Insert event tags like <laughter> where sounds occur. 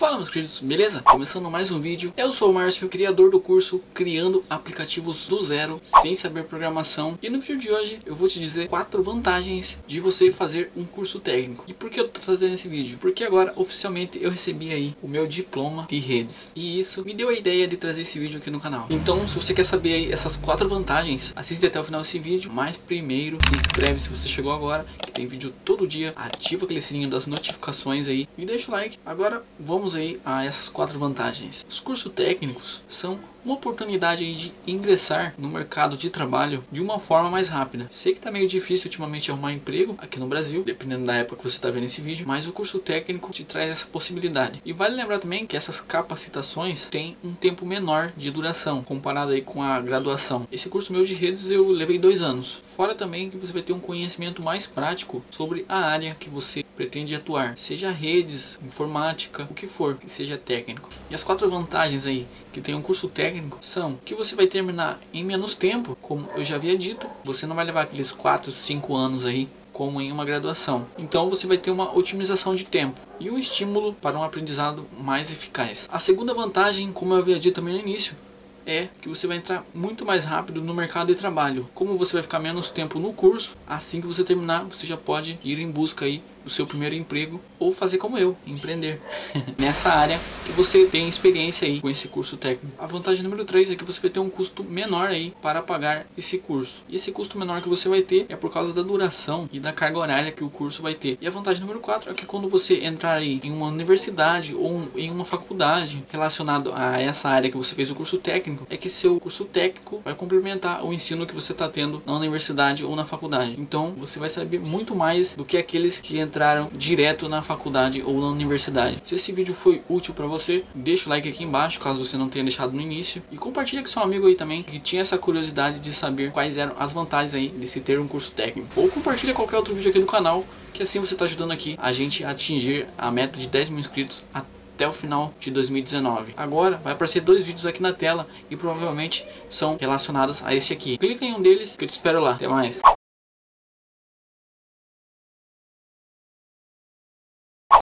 Fala meus queridos, beleza? Começando mais um vídeo, eu sou o Márcio, criador do curso Criando Aplicativos do Zero, sem saber programação. E no vídeo de hoje eu vou te dizer quatro vantagens de você fazer um curso técnico. E por que eu tô fazendo esse vídeo? Porque agora oficialmente eu recebi aí o meu diploma de redes. E isso me deu a ideia de trazer esse vídeo aqui no canal. Então se você quer saber aí essas quatro vantagens, assiste até o final desse vídeo. Mas primeiro se inscreve se você chegou agora, que tem vídeo todo dia. Ativa aquele sininho das notificações aí. E deixa o like. Agora vamos aí a essas quatro vantagens. Os cursos técnicos são uma oportunidade de ingressar no mercado de trabalho de uma forma mais rápida. Sei que está meio difícil ultimamente arrumar emprego aqui no Brasil, dependendo da época que você está vendo esse vídeo, mas o curso técnico te traz essa possibilidade. E vale lembrar também que essas capacitações têm um tempo menor de duração, comparado aí com a graduação. Esse curso meu de redes eu levei dois anos. Fora também que você vai ter um conhecimento mais prático sobre a área que você pretende atuar, seja redes, informática, o que for que seja técnico. E as quatro vantagens aí que tem um curso técnico são que você vai terminar em menos tempo, como eu já havia dito, você não vai levar aqueles 4, 5 anos aí como em uma graduação. Então você vai ter uma otimização de tempo e um estímulo para um aprendizado mais eficaz. A segunda vantagem, como eu havia dito também no início, é que você vai entrar muito mais rápido no mercado de trabalho. Como você vai ficar menos tempo no curso, assim que você terminar, você já pode ir em busca aí o seu primeiro emprego ou fazer como eu, empreender <laughs> nessa área que você tem experiência aí com esse curso técnico. A vantagem número 3 é que você vai ter um custo menor aí para pagar esse curso. E esse custo menor que você vai ter é por causa da duração e da carga horária que o curso vai ter. E a vantagem número 4 é que quando você entrar aí em uma universidade ou em uma faculdade relacionado a essa área que você fez o curso técnico, é que seu curso técnico vai complementar o ensino que você está tendo na universidade ou na faculdade. Então você vai saber muito mais do que aqueles que entraram direto na faculdade ou na universidade. Se esse vídeo foi útil para você, deixa o like aqui embaixo, caso você não tenha deixado no início. E compartilha com seu amigo aí também, que tinha essa curiosidade de saber quais eram as vantagens aí de se ter um curso técnico. Ou compartilha qualquer outro vídeo aqui no canal, que assim você está ajudando aqui a gente a atingir a meta de 10 mil inscritos até o final de 2019. Agora vai aparecer dois vídeos aqui na tela e provavelmente são relacionados a esse aqui. Clica em um deles que eu te espero lá. Até mais.